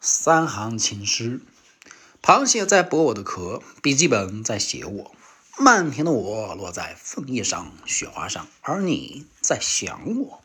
三行情诗。螃蟹在剥我的壳笔记本在写我。漫天的我落在枫叶上雪花上而你在想我。